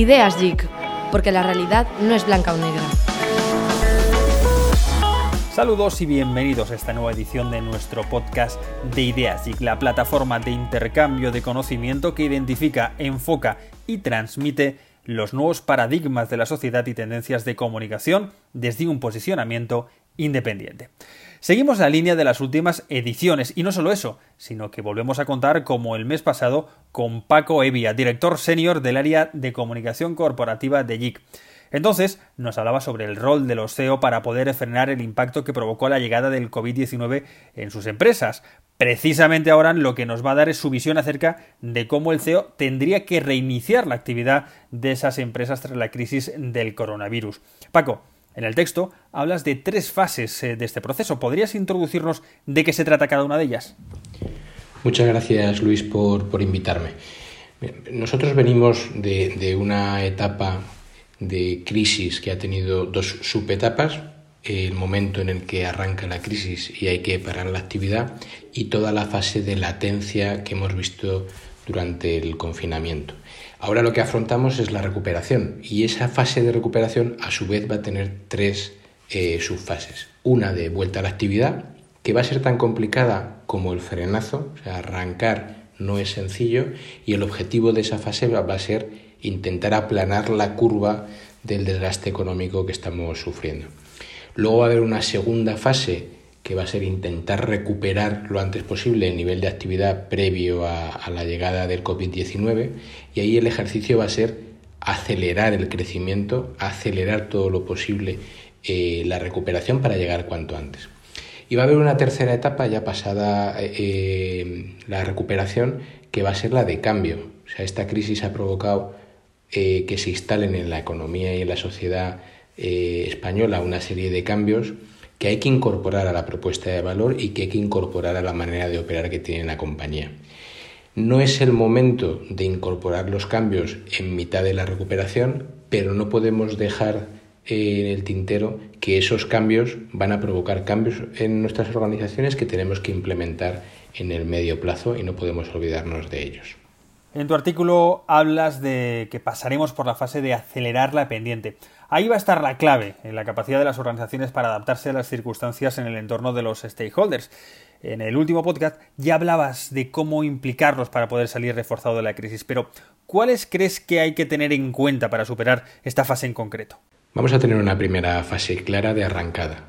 Ideas Geek, porque la realidad no es blanca o negra. Saludos y bienvenidos a esta nueva edición de nuestro podcast de Ideas Geek, la plataforma de intercambio de conocimiento que identifica, enfoca y transmite los nuevos paradigmas de la sociedad y tendencias de comunicación desde un posicionamiento independiente. Seguimos la línea de las últimas ediciones y no solo eso, sino que volvemos a contar como el mes pasado con Paco Evia, director senior del área de comunicación corporativa de JIC. Entonces nos hablaba sobre el rol de los CEO para poder frenar el impacto que provocó la llegada del COVID-19 en sus empresas. Precisamente ahora lo que nos va a dar es su visión acerca de cómo el CEO tendría que reiniciar la actividad de esas empresas tras la crisis del coronavirus. Paco, en el texto hablas de tres fases eh, de este proceso. ¿Podrías introducirnos de qué se trata cada una de ellas? Muchas gracias, Luis, por, invitarme. Nosotros venimos de, una etapa de crisis que ha tenido dos subetapas, el momento en el que arranca la crisis y hay que parar la actividad y toda la fase de latencia que hemos visto durante el confinamiento. Ahora lo que afrontamos es la recuperación y esa fase de recuperación a su vez va a tener tres eh, subfases. Una de vuelta a la actividad, que va a ser tan complicada como el frenazo, o sea, arrancar no es sencillo y el objetivo de esa fase va a ser intentar aplanar la curva del desgaste económico que estamos sufriendo. Luego va a haber una segunda fase que va a ser intentar recuperar lo antes posible el nivel de actividad previo a, la llegada del COVID-19 y ahí el ejercicio va a ser acelerar el crecimiento, acelerar todo lo posible eh, la recuperación para llegar cuanto antes. Y va a haber una tercera etapa ya pasada eh, la recuperación que va a ser la de cambio. O sea, esta crisis ha provocado eh, que se instalen en la economía y en la sociedad española una serie de cambios que hay que incorporar a la propuesta de valor y que hay que incorporar a la manera de operar que tiene la compañía. No es el momento de incorporar los cambios en mitad de la recuperación, pero no podemos dejar en el tintero que esos cambios van a provocar cambios en nuestras organizaciones que tenemos que implementar en el medio plazo y no podemos olvidarnos de ellos. En tu artículo hablas de que pasaremos por la fase de acelerar la pendiente. Ahí va a estar la clave en la capacidad de las organizaciones para adaptarse a las circunstancias en el entorno de los stakeholders. En el último podcast ya hablabas de cómo implicarlos para poder salir reforzado de la crisis, pero ¿cuáles crees que hay que tener en cuenta para superar esta fase en concreto? Vamos a tener una primera fase clara de arrancada.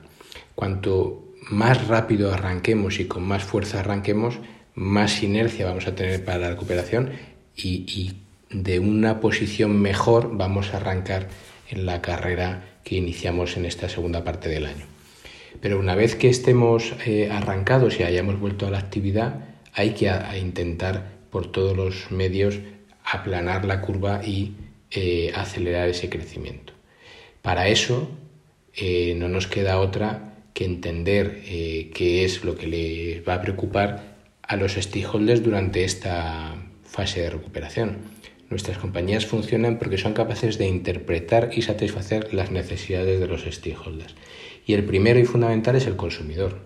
Cuanto más rápido arranquemos y con más fuerza arranquemos, más inercia vamos a tener para la recuperación y, y de una posición mejor vamos a arrancar en la carrera que iniciamos en esta segunda parte del año. Pero una vez que estemos eh, arrancados y hayamos vuelto a la actividad, hay que intentar por todos los medios aplanar la curva y eh, acelerar ese crecimiento. Para eso eh, no nos queda otra que entender qué es lo que les va a preocupar a los stakeholders durante esta fase de recuperación. Nuestras compañías funcionan porque son capaces de interpretar y satisfacer las necesidades de los stakeholders. Y el primero y fundamental es el consumidor.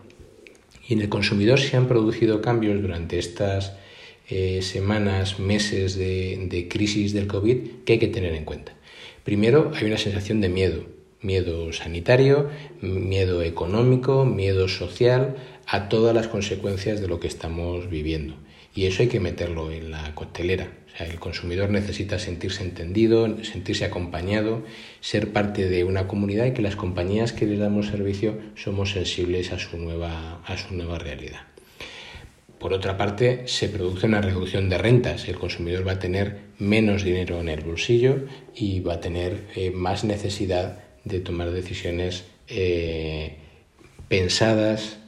Y en el consumidor se han producido cambios durante estas eh, semanas, meses de, de crisis del COVID que hay que tener en cuenta. Primero, hay una sensación de miedo, miedo sanitario, miedo económico, miedo social a todas las consecuencias de lo que estamos viviendo. Y eso hay que meterlo en la costelera el consumidor necesita sentirse entendido, sentirse acompañado, ser parte de una comunidad y que las compañías que les damos servicio somos sensibles a su nueva, a su nueva realidad. Por otra parte, se produce una reducción de rentas. El consumidor va a tener menos dinero en el bolsillo y va a tener eh, más necesidad de tomar decisiones eh, pensadas,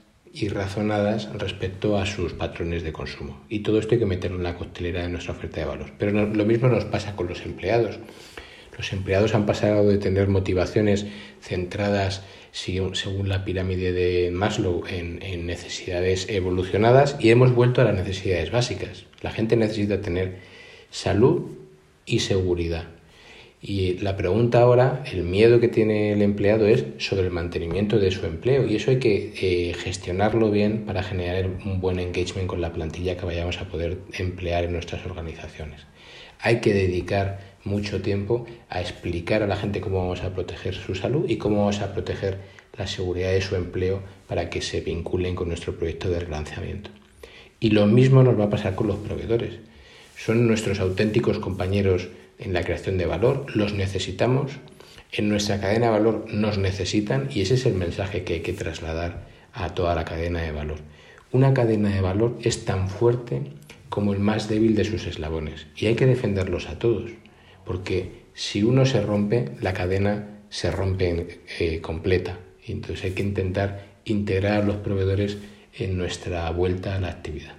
y razonadas respecto a sus patrones de consumo. Y todo esto hay que meterlo en la costelera de nuestra oferta de valor. Pero lo mismo nos pasa con los empleados. Los empleados han pasado de tener motivaciones centradas según la pirámide de Maslow en, en, necesidades evolucionadas y hemos vuelto a las necesidades básicas. La gente necesita tener salud y seguridad. Y la pregunta ahora, el miedo que tiene el empleado es sobre el mantenimiento de su empleo y eso hay que eh, gestionarlo bien para generar un buen engagement con la plantilla que vayamos a poder emplear en nuestras organizaciones. Hay que dedicar mucho tiempo a explicar a la gente cómo vamos a proteger su salud y cómo vamos a proteger la seguridad de su empleo para que se vinculen con nuestro proyecto de relanzamiento. Y lo mismo nos va a pasar con los proveedores. Son nuestros auténticos compañeros en la creación de valor, los necesitamos, en nuestra cadena de valor nos necesitan y ese es el mensaje que hay que trasladar a toda la cadena de valor. Una cadena de valor es tan fuerte como el más débil de sus eslabones y hay que defenderlos a todos, porque si uno se rompe, la cadena se rompe eh, completa. Entonces hay que intentar integrar a los proveedores en nuestra vuelta a la actividad.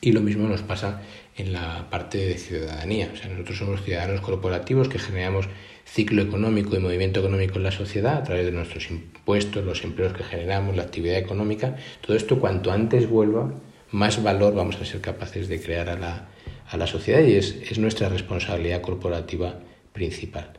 Y lo mismo nos pasa en la parte de ciudadanía. O sea, nosotros somos ciudadanos corporativos que generamos ciclo económico y movimiento económico en la sociedad a través de nuestros impuestos, los empleos que generamos, la actividad económica. Todo esto cuanto antes vuelva, más valor vamos a ser capaces de crear a la, a la sociedad y es, es nuestra responsabilidad corporativa principal.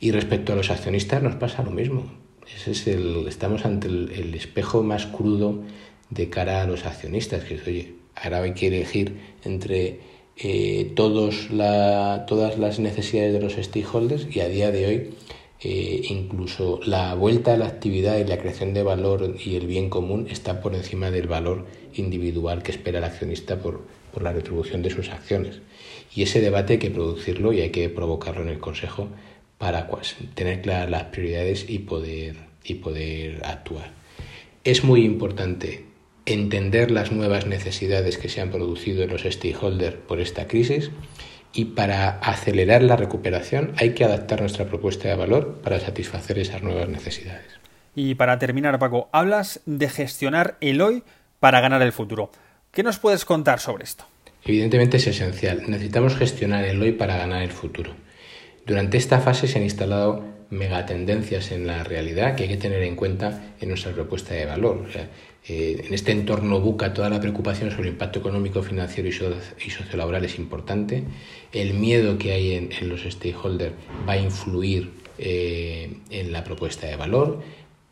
Y respecto a los accionistas nos pasa lo mismo. Ese es el, estamos ante el, el espejo más crudo de cara a los accionistas, que es, oye, ahora hay que elegir entre eh, todos la, todas las necesidades de los stakeholders y a día de hoy eh, incluso la vuelta a la actividad y la creación de valor y el bien común está por encima del valor individual que espera el accionista por, por la retribución de sus acciones. Y ese debate hay que producirlo y hay que provocarlo en el Consejo para tener claras las prioridades y poder, y poder actuar. Es muy importante entender las nuevas necesidades que se han producido en los stakeholders por esta crisis y para acelerar la recuperación hay que adaptar nuestra propuesta de valor para satisfacer esas nuevas necesidades. Y para terminar, Paco, hablas de gestionar el hoy para ganar el futuro. ¿Qué nos puedes contar sobre esto? Evidentemente es esencial. Necesitamos gestionar el hoy para ganar el futuro. Durante esta fase se han instalado megatendencias en la realidad que hay que tener en cuenta en nuestra propuesta de valor. Eh, en este entorno buca toda la preocupación sobre el impacto económico, financiero y, sociolaboral es importante. El miedo que hay en, los stakeholders va a influir eh, en la propuesta de valor,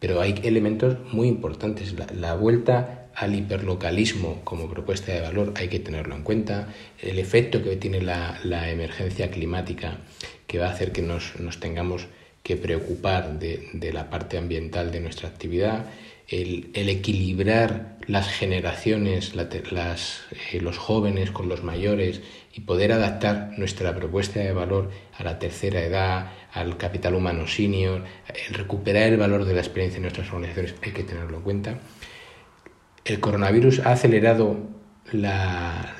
pero hay elementos muy importantes. La, vuelta al hiperlocalismo como propuesta de valor hay que tenerlo en cuenta. El efecto que tiene la, emergencia climática que va a hacer que nos, tengamos que preocupar de la parte ambiental de nuestra actividad el, equilibrar las generaciones, eh, los jóvenes con los mayores y poder adaptar nuestra propuesta de valor a la tercera edad, al capital humano senior, el recuperar el valor de la experiencia en nuestras organizaciones, hay que tenerlo en cuenta. El coronavirus ha acelerado la,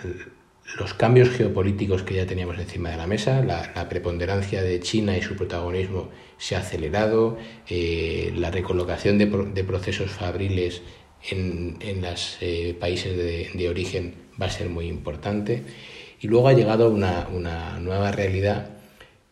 los cambios geopolíticos que ya teníamos encima de la mesa, la, preponderancia de China y su protagonismo se ha acelerado, eh, la recolocación de, procesos fabriles en, los eh, países de, origen va a ser muy importante y luego ha llegado una, una nueva realidad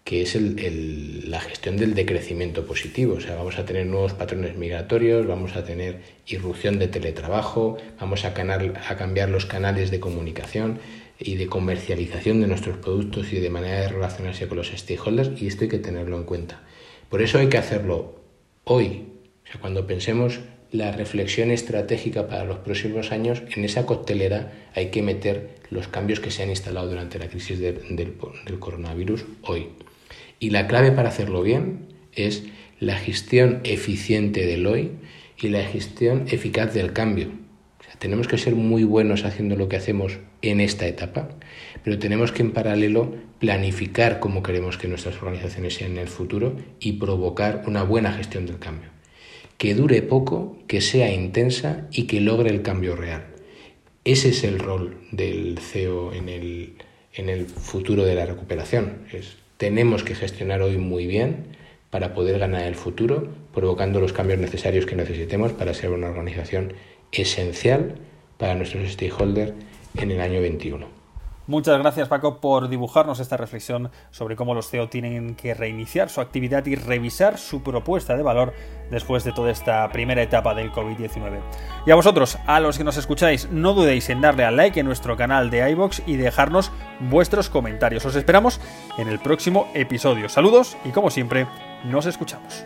que es el, la gestión del decrecimiento positivo. O sea, vamos a tener nuevos patrones migratorios, vamos a tener irrupción de teletrabajo, vamos a, a cambiar los canales de comunicación y de comercialización de nuestros productos y de manera de relacionarse con los stakeholders y esto hay que tenerlo en cuenta. Por eso hay que hacerlo hoy, o sea, cuando pensemos la reflexión estratégica para los próximos años, en esa coctelera hay que meter los cambios que se han instalado durante la crisis del, del coronavirus hoy. Y la clave para hacerlo bien es la gestión eficiente del hoy y la gestión eficaz del cambio. Tenemos que ser muy buenos haciendo lo que hacemos en esta etapa, pero tenemos que en paralelo planificar cómo queremos que nuestras organizaciones sean en el futuro y provocar una buena gestión del cambio. Que dure poco, que sea intensa y que logre el cambio real. Ese es el rol del CEO en el, en el futuro de la recuperación. Tenemos que gestionar hoy muy bien para poder ganar el futuro, provocando los cambios necesarios que necesitemos para ser una organización esencial para nuestros stakeholders en el año 21. Muchas gracias Paco por dibujarnos esta reflexión sobre cómo los CEO tienen que reiniciar su actividad y revisar su propuesta de valor después de toda esta primera etapa del COVID-19. Y a vosotros, a los que nos escucháis, no dudéis en darle al like en nuestro canal de iBox y dejarnos vuestros comentarios. Os esperamos en el próximo episodio. Saludos y como siempre, nos escuchamos.